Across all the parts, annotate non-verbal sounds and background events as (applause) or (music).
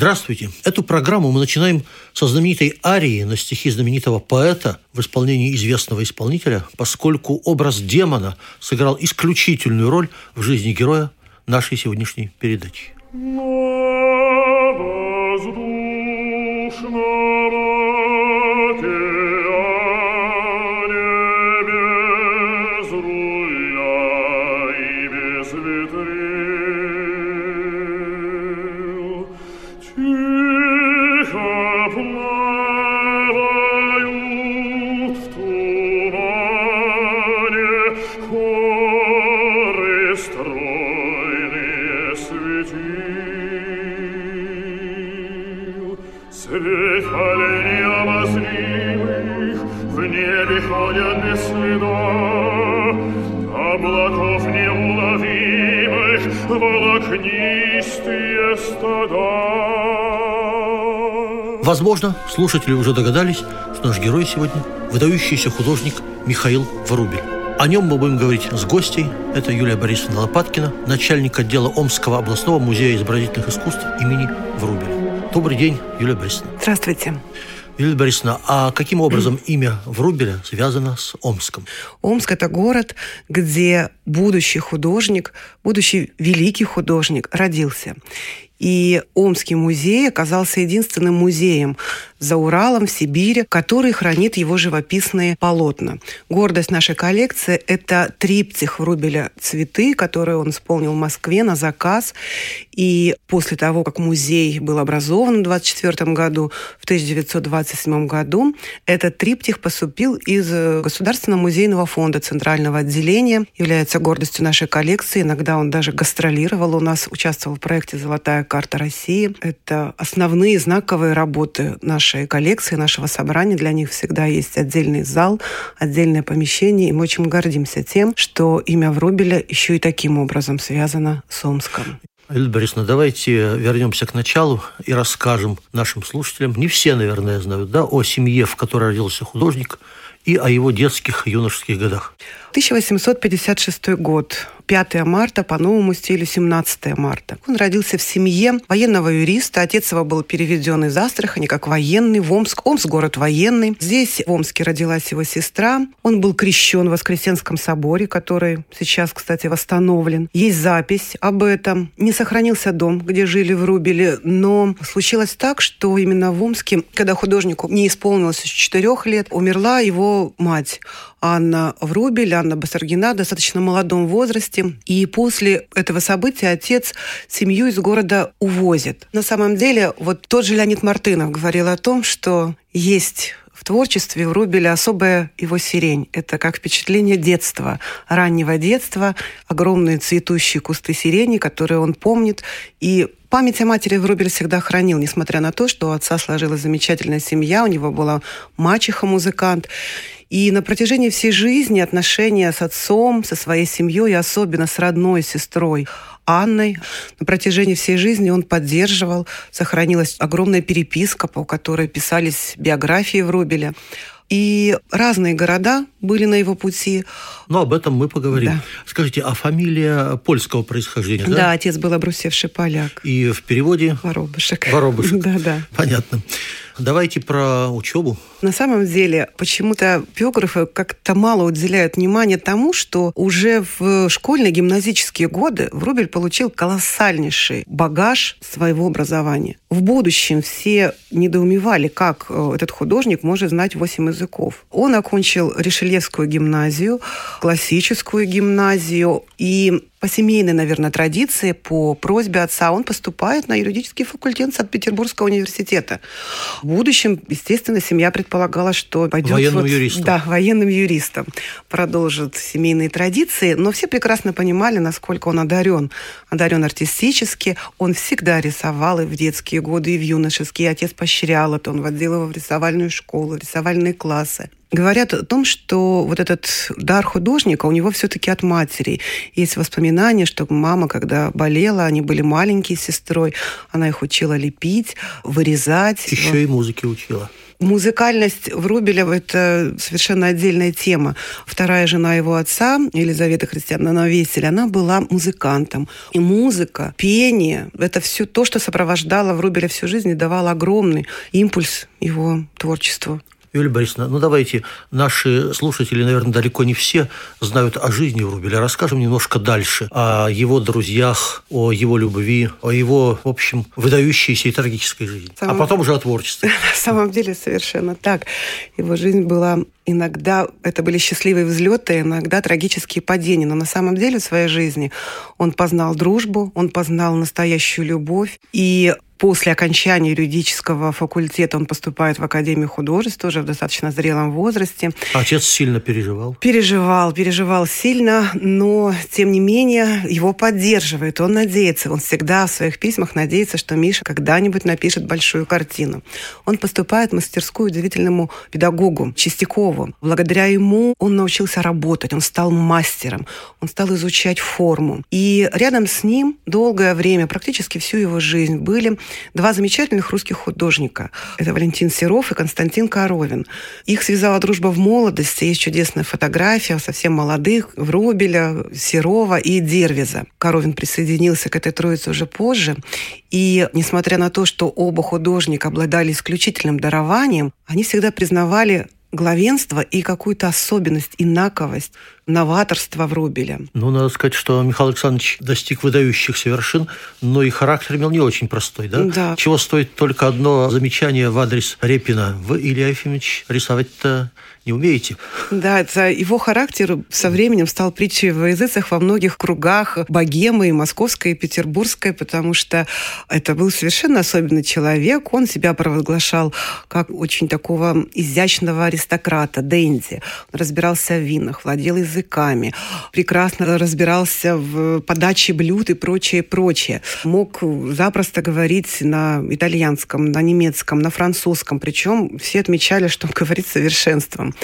Здравствуйте. Эту программу мы начинаем со знаменитой арии на стихи знаменитого поэта в исполнении известного исполнителя, поскольку образ демона сыграл исключительную роль в жизни героя нашей сегодняшней передачи. Возможно, слушатели уже догадались, что наш герой сегодня – выдающийся художник Михаил Врубель. О нем мы будем говорить с гостей. Это Юлия Борисовна Лопаткина, начальник отдела Омского областного музея изобразительных искусств имени Врубеля. Добрый день, Юлия Борисовна. Здравствуйте. Юлия Борисовна, а каким образом имя Врубеля связано с Омском? Омск – это город, где будущий художник, будущий великий художник родился. И Омский музей оказался единственным музеем за Уралом, в Сибири, который хранит его живописные полотна. Гордость нашей коллекции – это триптих Врубеля «Цветы», который он исполнил в Москве на заказ. И после того, как музей был образован в 1924 году, в 1927 году, этот триптих поступил из Государственного музейного фонда Центрального отделения, является гордостью нашей коллекции. Иногда он даже гастролировал у нас, участвовал в проекте «Золотая карта России». Это основные знаковые работы нашей коллекции, нашего собрания. Для них всегда есть отдельный зал, отдельное помещение. И мы очень гордимся тем, что имя Врубеля еще и таким образом связано с Омском. Эльда Борисовна, давайте вернемся к началу и расскажем нашим слушателям, не все, наверное, знают, да, о семье, в которой родился художник, и о его детских юношеских годах. 1856 год. 5 марта по новому стилю 17 марта. Он родился в семье военного юриста. Отец его был переведен из Астрахани как военный в Омск. Омск – город военный. Здесь в Омске родилась его сестра. Он был крещен в Воскресенском соборе, который сейчас, кстати, восстановлен. Есть запись об этом. Не сохранился дом, где жили в Рубеле, но случилось так, что именно в Омске, когда художнику не исполнилось четырех лет, умерла его мать. Анна Врубель, Анна Басаргина в достаточно молодом возрасте. И после этого события отец семью из города увозит. На самом деле, вот тот же Леонид Мартынов говорил о том, что есть в творчестве у Рубеля особая его сирень. Это как впечатление детства, раннего детства, огромные цветущие кусты сирени, которые он помнит. И память о матери Врубель всегда хранил, несмотря на то, что у отца сложилась замечательная семья, у него была мачеха-музыкант. И на протяжении всей жизни отношения с отцом, со своей семьей, особенно с родной сестрой Анной, на протяжении всей жизни он поддерживал. Сохранилась огромная переписка, по которой писались биографии Врубеля. И разные города были на его пути. Но об этом мы поговорим. Да. Скажите, а фамилия польского происхождения, да? Да, отец был обрусевший поляк. И в переводе? Воробышек. Воробышек. (laughs) Да, да. Понятно. Давайте про учебу. На самом деле, почему-то биографы как-то мало уделяют внимания тому, что уже в школьные гимназические годы Врубель получил колоссальнейший багаж своего образования. В будущем все недоумевали, как э, этот художник может знать восемь языков. Он окончил Ришельевскую гимназию, классическую гимназию, и по семейной, наверное, традиции, по просьбе отца, он поступает на юридический факультет Санкт-Петербургского университета. В будущем, естественно, семья предполагает, предполагалось, что пойдет... Военным вот, юристом. Да, военным юристом. Продолжит семейные традиции. Но все прекрасно понимали, насколько он одарен. Одарен артистически. Он всегда рисовал и в детские годы, и в юношеские. Отец поощрял это. Он водил его в рисовальную школу, рисовальные классы говорят о том, что вот этот дар художника у него все-таки от матери. Есть воспоминания, что мама, когда болела, они были маленькие с сестрой, она их учила лепить, вырезать. Еще и музыки учила. Музыкальность Врубеля – это совершенно отдельная тема. Вторая жена его отца, Елизавета Христиановна Весель, она была музыкантом. И музыка, пение – это все то, что сопровождало Врубеля всю жизнь и давало огромный импульс его творчеству. Юлия Борисовна, ну давайте, наши слушатели, наверное, далеко не все знают о жизни Врубеля. Расскажем немножко дальше о его друзьях, о его любви, о его, в общем, выдающейся и трагической жизни. Самом... А потом уже о творчестве. (laughs) На самом деле совершенно так. Его жизнь была иногда это были счастливые взлеты, иногда трагические падения. Но на самом деле в своей жизни он познал дружбу, он познал настоящую любовь. И После окончания юридического факультета он поступает в Академию художеств, тоже в достаточно зрелом возрасте. Отец сильно переживал? Переживал, переживал сильно, но, тем не менее, его поддерживает, он надеется. Он всегда в своих письмах надеется, что Миша когда-нибудь напишет большую картину. Он поступает в мастерскую удивительному педагогу Чистякову. Благодаря ему он научился работать, он стал мастером, он стал изучать форму. И рядом с ним долгое время, практически всю его жизнь, были два замечательных русских художника. Это Валентин Серов и Константин Коровин. Их связала дружба в молодости. Есть чудесная фотография совсем молодых Врубеля, Серова и Дервиза. Коровин присоединился к этой троице уже позже. И несмотря на то, что оба художника обладали исключительным дарованием, они всегда признавали главенство и какую-то особенность, инаковость новаторства Врубеля. Ну, надо сказать, что Михаил Александрович достиг выдающихся вершин, но и характер имел не очень простой, да? Да. Чего стоит только одно замечание в адрес Репина. Вы, Илья Ефимович, рисовать-то не умеете. Да, это его характер со временем стал притчей в языцах во многих кругах богемы, и московской, и петербургской, потому что это был совершенно особенный человек. Он себя провозглашал как очень такого изящного аристократа, денди. Он разбирался в винах, владел языком языками, прекрасно разбирался в подаче блюд и прочее, прочее. Мог запросто говорить на итальянском, на немецком, на французском, причем все отмечали, что он говорит совершенством.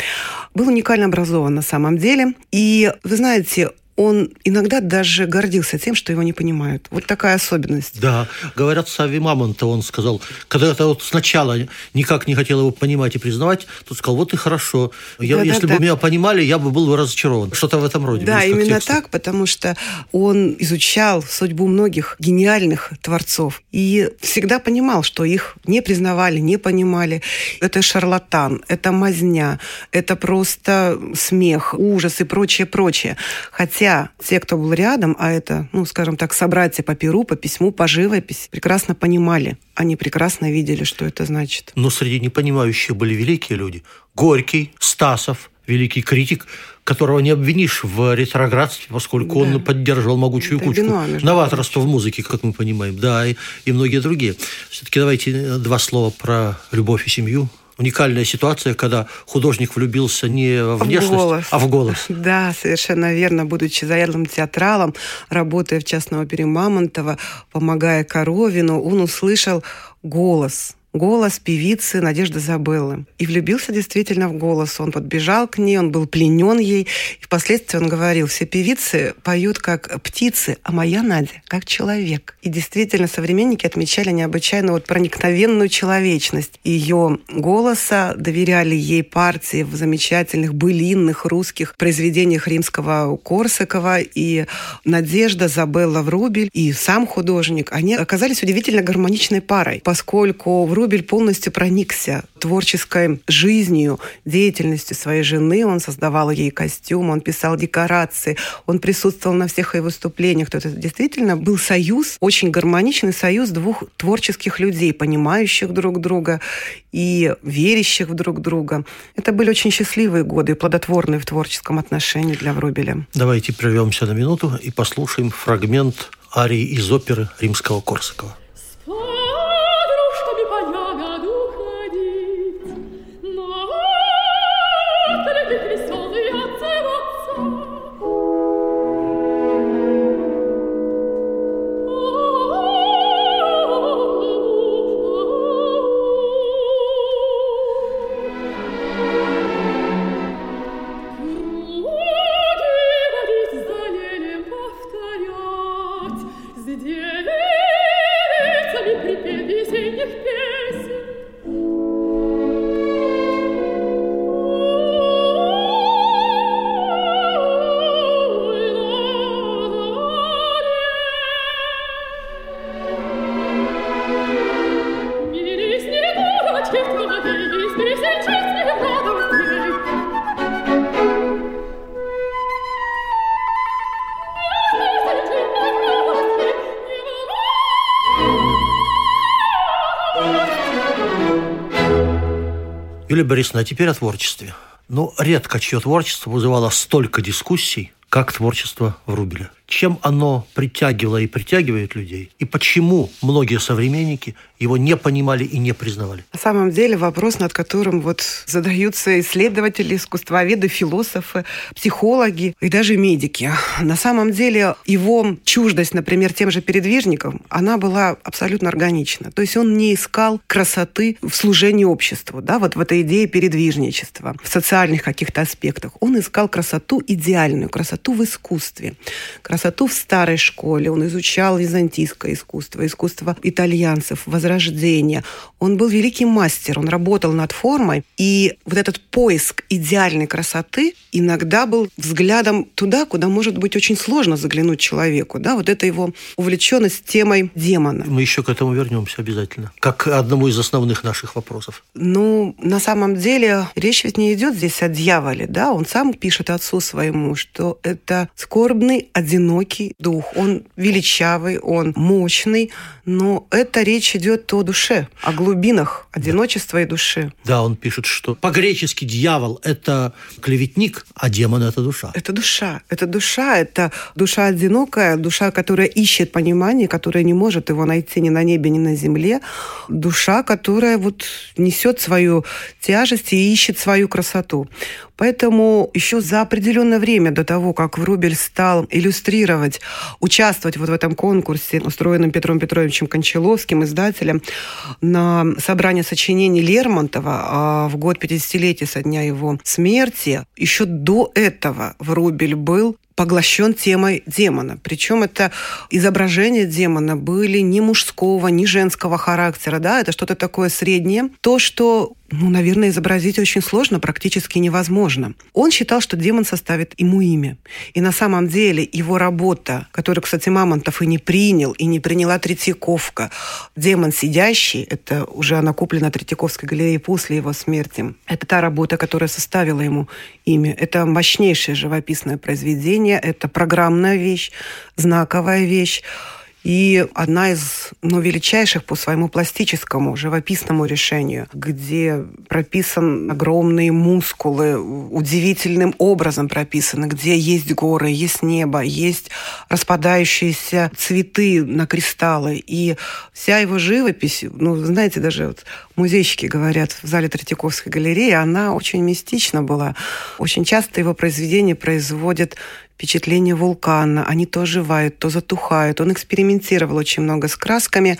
Был уникально образован на самом деле. И, вы знаете, он иногда даже гордился тем, что его не понимают. Вот такая особенность. Да. Говорят, Сави Мамонта, он сказал, когда это вот сначала никак не хотел его понимать и признавать, то сказал, вот и хорошо. Я, да, если да, бы да. меня понимали, я бы был бы разочарован. Что-то в этом роде. Да, именно текста. так, потому что он изучал судьбу многих гениальных творцов и всегда понимал, что их не признавали, не понимали. Это шарлатан, это мазня, это просто смех, ужас и прочее, прочее. Хотя Хотя те, кто был рядом, а это, ну, скажем так, собратья по перу, по письму, по живописи, прекрасно понимали. Они прекрасно видели, что это значит. Но среди непонимающих были великие люди. Горький, Стасов, великий критик, которого не обвинишь в ретроградстве, поскольку да. он поддерживал могучую это кучку. Вино, Новаторство в музыке, как мы понимаем, да, и, и многие другие. Все-таки давайте два слова про любовь и семью уникальная ситуация, когда художник влюбился не в внешность, в голос. а в голос. (laughs) Да, совершенно верно. Будучи заядлым театралом, работая в частном опере Мамонтова, помогая Коровину, он услышал голос – голос певицы Надежды Забеллы. И влюбился действительно в голос. Он подбежал к ней, он был пленен ей. И впоследствии он говорил, все певицы поют как птицы, а моя Надя как человек. И действительно современники отмечали необычайно вот проникновенную человечность ее голоса, доверяли ей партии в замечательных былинных русских произведениях римского Корсакова. И Надежда Забелла Врубель и сам художник, они оказались удивительно гармоничной парой, поскольку Врубель Рубель полностью проникся творческой жизнью, деятельностью своей жены. Он создавал ей костюм, он писал декорации, он присутствовал на всех ее выступлениях. То это действительно был союз, очень гармоничный союз двух творческих людей, понимающих друг друга и верящих в друг друга. Это были очень счастливые годы, плодотворные в творческом отношении для Врубеля. Давайте прервемся на минуту и послушаем фрагмент арии из оперы римского Корсакова. Юлия Борисовна, а теперь о творчестве. Ну, редко чье творчество вызывало столько дискуссий, как творчество Врубеля чем оно притягивало и притягивает людей, и почему многие современники его не понимали и не признавали. На самом деле вопрос, над которым вот задаются исследователи, искусствоведы, философы, психологи и даже медики. На самом деле его чуждость, например, тем же передвижникам, она была абсолютно органична. То есть он не искал красоты в служении обществу, да, вот в этой идее передвижничества, в социальных каких-то аспектах. Он искал красоту идеальную, красоту в искусстве, красоту в старой школе, он изучал византийское искусство, искусство итальянцев, возрождение. Он был великий мастер, он работал над формой, и вот этот поиск идеальной красоты иногда был взглядом туда, куда, может быть, очень сложно заглянуть человеку. Да? Вот это его увлеченность темой демона. Мы еще к этому вернемся обязательно, как одному из основных наших вопросов. Ну, на самом деле, речь ведь не идет здесь о дьяволе, да? Он сам пишет отцу своему, что это скорбный, одинокий одинокий дух, он величавый, он мощный, но это речь идет о душе, о глубинах одиночества и души. Да, он пишет, что по-гречески дьявол – это клеветник, а демон – это душа. Это душа. Это душа, это душа одинокая, душа, которая ищет понимание, которая не может его найти ни на небе, ни на земле. Душа, которая вот несет свою тяжесть и ищет свою красоту. Поэтому еще за определенное время до того, как Врубель стал иллюстрировать, участвовать вот в этом конкурсе, устроенном Петром Петровичем Кончаловским, издателем, на собрание сочинений Лермонтова а в год 50-летия со дня его смерти, еще до этого Врубель был поглощен темой демона. Причем это изображения демона были ни мужского, ни женского характера. Да? Это что-то такое среднее. То, что ну, наверное, изобразить очень сложно, практически невозможно. Он считал, что демон составит ему имя. И на самом деле его работа, которую, кстати, Мамонтов и не принял, и не приняла Третьяковка, «Демон сидящий», это уже она куплена Третьяковской галереей после его смерти, это та работа, которая составила ему имя. Это мощнейшее живописное произведение, это программная вещь, знаковая вещь. И одна из ну, величайших по своему пластическому, живописному решению, где прописан огромные мускулы, удивительным образом прописаны, где есть горы, есть небо, есть распадающиеся цветы на кристаллы. И вся его живопись, ну, знаете, даже вот музейщики говорят в зале Третьяковской галереи, она очень мистична была. Очень часто его произведения производят впечатление вулкана. Они то оживают, то затухают. Он экспериментировал очень много с красками.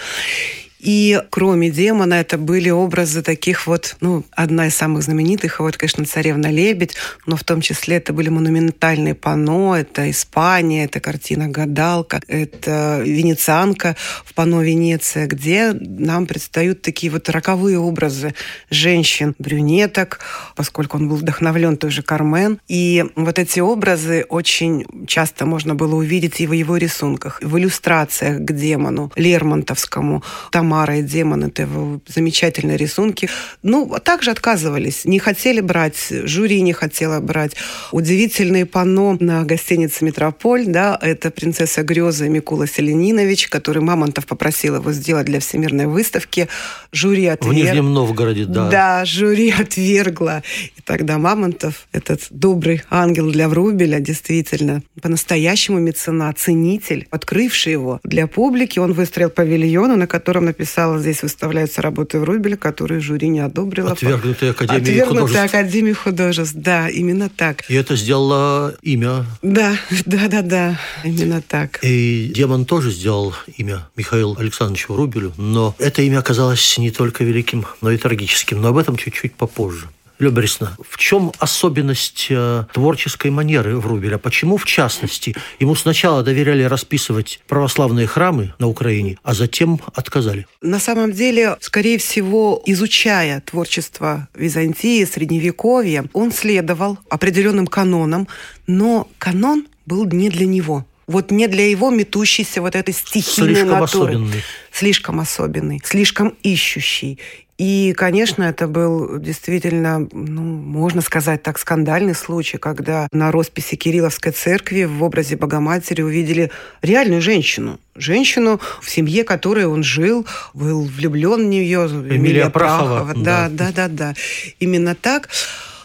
И кроме демона это были образы таких вот, ну, одна из самых знаменитых, вот, конечно, «Царевна Лебедь», но в том числе это были монументальные панно, это Испания, это картина «Гадалка», это «Венецианка» в панно Венеция, где нам предстают такие вот роковые образы женщин, брюнеток, поскольку он был вдохновлен той же Кармен. И вот эти образы очень часто можно было увидеть и в его рисунках, в иллюстрациях к демону Лермонтовскому. Там Тамара и демон, это его замечательные рисунки. Ну, также отказывались, не хотели брать, жюри не хотела брать. Удивительные панно на гостинице «Метрополь», да, это «Принцесса грезы» Микула Селенинович, который Мамонтов попросил его сделать для всемирной выставки. Жюри отверг... В Нижнем Новгороде, да. Да, жюри отвергло. И тогда Мамонтов, этот добрый ангел для Врубеля, действительно, по-настоящему меценат, ценитель, открывший его для публики, он выстроил павильон, на котором написала, здесь выставляются работы Врубеля, которые жюри не одобрило. Отвергнутые Академией Отвергнутые художеств. Академии художеств, да, именно так. И это сделало имя. Да, (laughs) да, да, да, именно так. И демон тоже сделал имя Михаилу Александровичу Врубелю, но это имя оказалось не только великим, но и трагическим. Но об этом чуть-чуть попозже. Люба Борисовна, в чем особенность э, творческой манеры Врубеля? Почему, в частности, ему сначала доверяли расписывать православные храмы на Украине, а затем отказали? На самом деле, скорее всего, изучая творчество Византии, Средневековья, он следовал определенным канонам, но канон был не для него. Вот не для его метущейся вот этой стихийной Слишком натуры. особенный. Слишком особенный, слишком ищущий. И, конечно, это был действительно, ну, можно сказать так, скандальный случай, когда на росписи Кирилловской церкви в образе Богоматери увидели реальную женщину. Женщину, в семье которой он жил, был влюблен в нее. Эмилия, Эмилия Прахова. Прахова. Да, да, да, да, да. Именно так.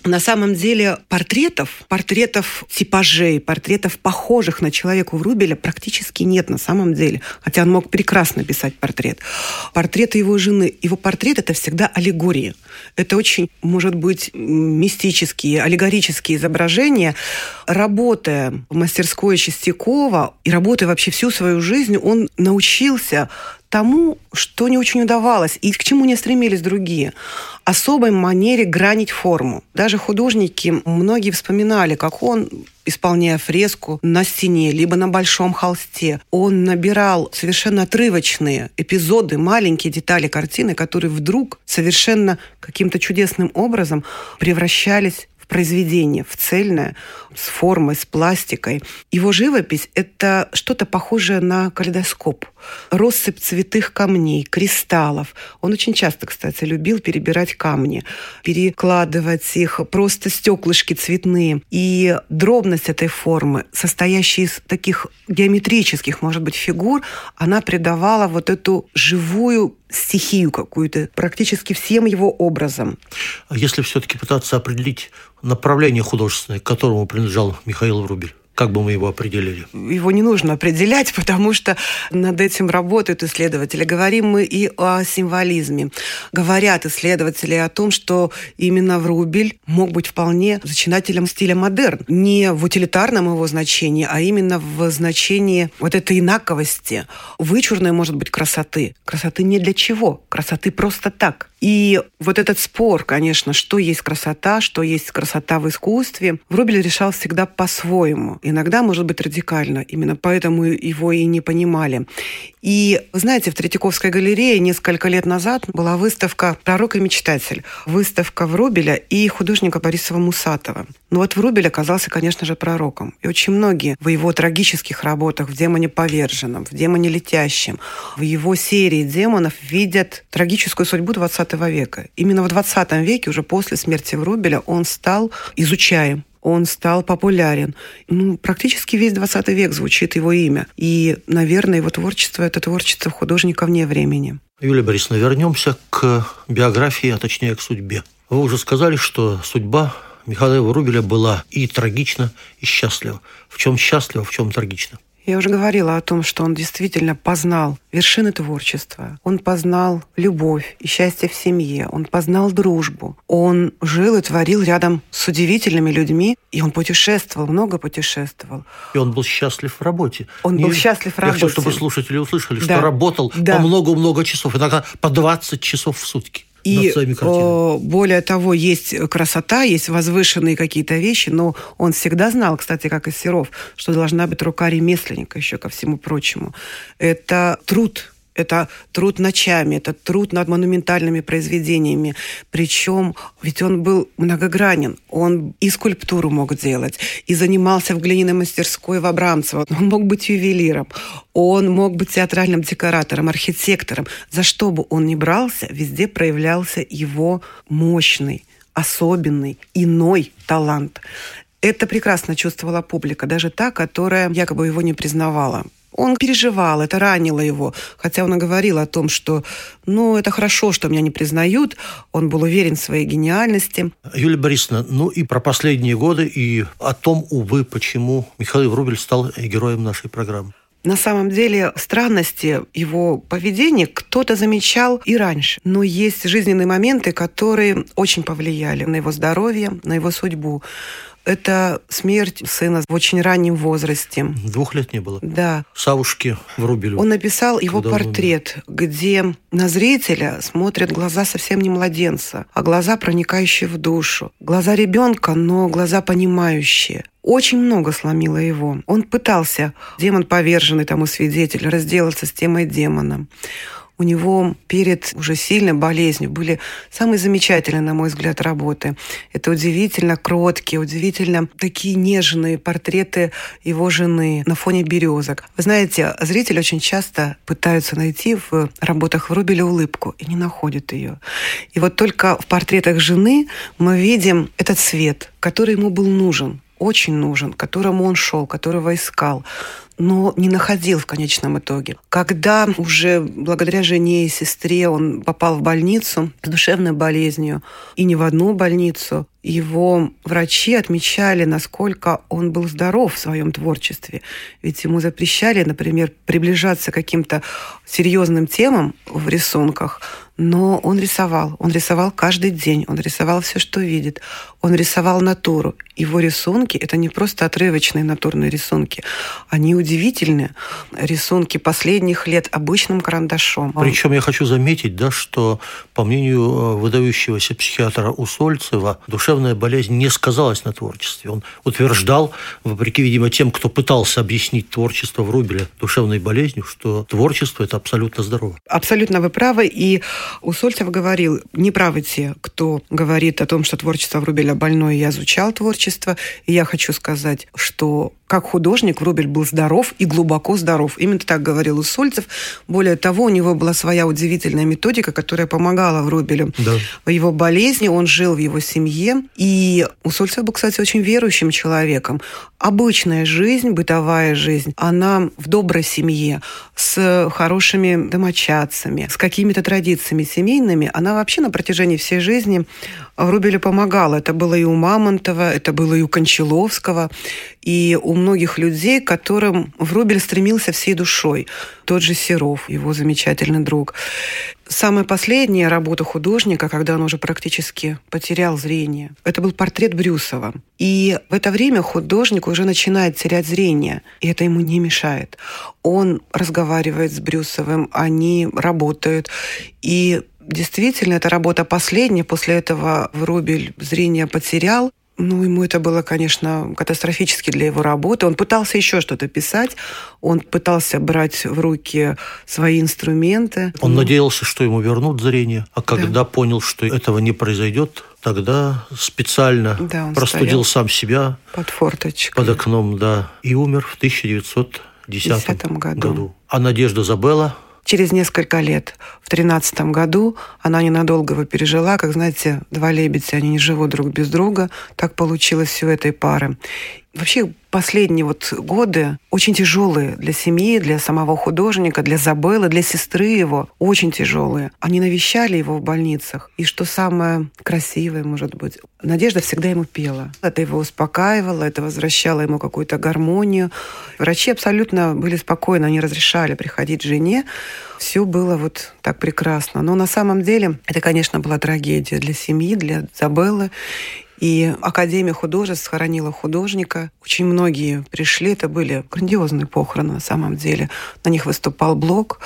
На самом деле портретов, портретов типажей, портретов похожих на человека Врубеля практически нет на самом деле. Хотя он мог прекрасно писать портрет. Портреты его жены, его портрет – это всегда аллегории. Это очень, может быть, мистические, аллегорические изображения. Работая в мастерской Чистякова и работая вообще всю свою жизнь, он научился тому, что не очень удавалось и к чему не стремились другие. Особой манере гранить форму. Даже художники, многие вспоминали, как он исполняя фреску на стене, либо на большом холсте. Он набирал совершенно отрывочные эпизоды, маленькие детали картины, которые вдруг совершенно каким-то чудесным образом превращались произведение, в цельное, с формой, с пластикой. Его живопись – это что-то похожее на калейдоскоп. Россыпь цветых камней, кристаллов. Он очень часто, кстати, любил перебирать камни, перекладывать их, просто стеклышки цветные. И дробность этой формы, состоящая из таких геометрических, может быть, фигур, она придавала вот эту живую стихию какую-то практически всем его образом. А если все-таки пытаться определить направление художественное, к которому принадлежал Михаил Врубель? Как бы мы его определили? Его не нужно определять, (laughs) потому что над этим работают исследователи. Говорим мы и о символизме. Говорят исследователи о том, что именно Врубель мог быть вполне зачинателем стиля модерн. Не в утилитарном его значении, а именно в значении вот этой инаковости, вычурной, может быть, красоты. Красоты не для чего. Красоты просто так. И вот этот спор, конечно, что есть красота, что есть красота в искусстве, Врубель решал всегда по-своему. Иногда, может быть, радикально. Именно поэтому его и не понимали. И, знаете, в Третьяковской галерее несколько лет назад была выставка «Пророк и мечтатель». Выставка Врубеля и художника Борисова Мусатова. Но вот Врубель оказался, конечно же, пророком. И очень многие в его трагических работах, в «Демоне поверженном», в «Демоне летящем», в его серии демонов видят трагическую судьбу 20 века. Именно в 20 веке, уже после смерти Врубеля, он стал изучаем он стал популярен. Ну, практически весь 20 век звучит его имя. И, наверное, его творчество – это творчество художника вне времени. Юлия Борисовна, вернемся к биографии, а точнее к судьбе. Вы уже сказали, что судьба Михаила Врубеля была и трагична, и счастлива. В чем счастлива, в чем трагична? Я уже говорила о том, что он действительно познал вершины творчества. Он познал любовь и счастье в семье. Он познал дружбу. Он жил и творил рядом с удивительными людьми. И он путешествовал, много путешествовал. И он был счастлив в работе. Он был счастлив в работе. Я хочу, чтобы слушатели услышали, да. что работал да. по много-много часов. Иногда по 20 часов в сутки. И более того, есть красота, есть возвышенные какие-то вещи, но он всегда знал, кстати, как и Серов, что должна быть рука ремесленника еще ко всему прочему. Это труд, это труд ночами, это труд над монументальными произведениями. Причем, ведь он был многогранен. Он и скульптуру мог делать, и занимался в глиняной мастерской в Абрамцево. Он мог быть ювелиром, он мог быть театральным декоратором, архитектором. За что бы он ни брался, везде проявлялся его мощный, особенный, иной талант. Это прекрасно чувствовала публика, даже та, которая якобы его не признавала. Он переживал, это ранило его. Хотя он и говорил о том, что ну, это хорошо, что меня не признают. Он был уверен в своей гениальности. Юлия Борисовна, ну и про последние годы, и о том, увы, почему Михаил Врубель стал героем нашей программы. На самом деле странности его поведения кто-то замечал и раньше. Но есть жизненные моменты, которые очень повлияли на его здоровье, на его судьбу. Это смерть сына в очень раннем возрасте. Двух лет не было. Да. Савушки врубили. Он написал его портрет, где на зрителя смотрят глаза совсем не младенца, а глаза, проникающие в душу. Глаза ребенка, но глаза понимающие. Очень много сломило его. Он пытался, демон поверженный тому свидетель, разделаться с темой демона. У него перед уже сильной болезнью были самые замечательные, на мой взгляд, работы. Это удивительно кроткие, удивительно такие нежные портреты его жены на фоне березок. Вы знаете, зрители очень часто пытаются найти в работах Врубеля улыбку и не находят ее. И вот только в портретах жены мы видим этот свет, который ему был нужен, очень нужен, которому он шел, которого искал но не находил в конечном итоге. Когда уже благодаря жене и сестре он попал в больницу с душевной болезнью, и не в одну больницу, его врачи отмечали, насколько он был здоров в своем творчестве. Ведь ему запрещали, например, приближаться к каким-то серьезным темам в рисунках, но он рисовал. Он рисовал каждый день, он рисовал все, что видит. Он рисовал натуру. Его рисунки — это не просто отрывочные натурные рисунки. Они удивительные. Рисунки последних лет обычным карандашом. Причем я хочу заметить, да, что, по мнению э, выдающегося психиатра Усольцева, душевная болезнь не сказалась на творчестве. Он утверждал, вопреки, видимо, тем, кто пытался объяснить творчество Врубеля душевной болезнью, что творчество – это абсолютно здорово. Абсолютно вы правы. И Усольцев говорил, не правы те, кто говорит о том, что творчество Врубеля больное, я изучал творчество. И я хочу сказать, что как художник Врубель был здоров и глубоко здоров. Именно так говорил Усольцев. Более того, у него была своя удивительная методика, которая помогала Врубелю да. в его болезни. Он жил в его семье. И Усольцев был, кстати, очень верующим человеком. Обычная жизнь, бытовая жизнь, она в доброй семье, с хорошими домочадцами, с какими-то традициями семейными, она вообще на протяжении всей жизни Врубелю помогала. Это было и у Мамонтова, это было и у Кончаловского, и у многих людей, к которым Врубель стремился всей душой. Тот же Серов, его замечательный друг. Самая последняя работа художника, когда он уже практически потерял зрение, это был портрет Брюсова. И в это время художник уже начинает терять зрение, и это ему не мешает. Он разговаривает с Брюсовым, они работают, и Действительно, эта работа последняя. После этого Врубель зрение потерял. Ну, ему это было, конечно, катастрофически для его работы. Он пытался еще что-то писать, он пытался брать в руки свои инструменты. Он ну, надеялся, что ему вернут зрение, а когда да. понял, что этого не произойдет, тогда специально да, простудил сам себя под форточкой, под окном, да, и умер в 1910 году. году. А Надежда Забелла Через несколько лет, в тринадцатом году, она ненадолго его пережила. Как знаете, два лебедя, они не живут друг без друга. Так получилось все этой пары. Вообще последние вот годы очень тяжелые для семьи, для самого художника, для Забелы, для сестры его. Очень тяжелые. Они навещали его в больницах. И что самое красивое, может быть, Надежда всегда ему пела. Это его успокаивало, это возвращало ему какую-то гармонию. Врачи абсолютно были спокойны, они разрешали приходить жене. Все было вот так прекрасно. Но на самом деле это, конечно, была трагедия для семьи, для Забеллы. И Академия художеств схоронила художника. Очень многие пришли, это были грандиозные похороны на самом деле. На них выступал Блок,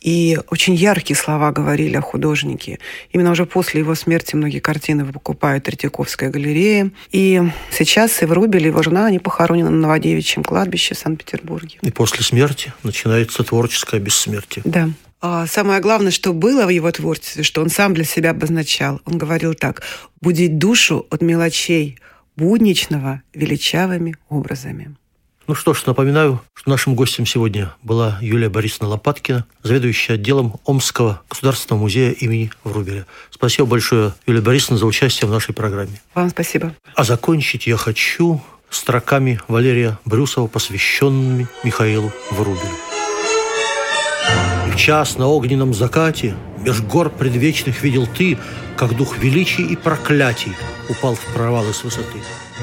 и очень яркие слова говорили о художнике. Именно уже после его смерти многие картины покупает Третьяковская галерея. И сейчас и Врубель, и его жена, они похоронены на Новодевичьем кладбище в Санкт-Петербурге. И после смерти начинается творческое бессмертие. Да. А самое главное, что было в его творчестве, что он сам для себя обозначал. Он говорил так. «Будить душу от мелочей будничного величавыми образами». Ну что ж, напоминаю, что нашим гостем сегодня была Юлия Борисовна Лопаткина, заведующая отделом Омского государственного музея имени Врубеля. Спасибо большое, Юлия Борисовна, за участие в нашей программе. Вам спасибо. А закончить я хочу строками Валерия Брюсова, посвященными Михаилу Врубелю. И час на огненном закате Меж гор предвечных видел ты, Как дух величий и проклятий Упал в провалы с высоты.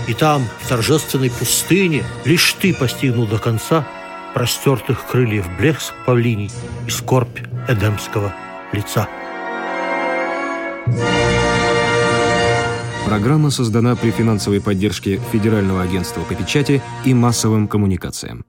И там, в торжественной пустыне, Лишь ты постигнул до конца Простертых крыльев блеск павлиний И скорбь эдемского лица. Программа создана при финансовой поддержке Федерального агентства по печати и массовым коммуникациям.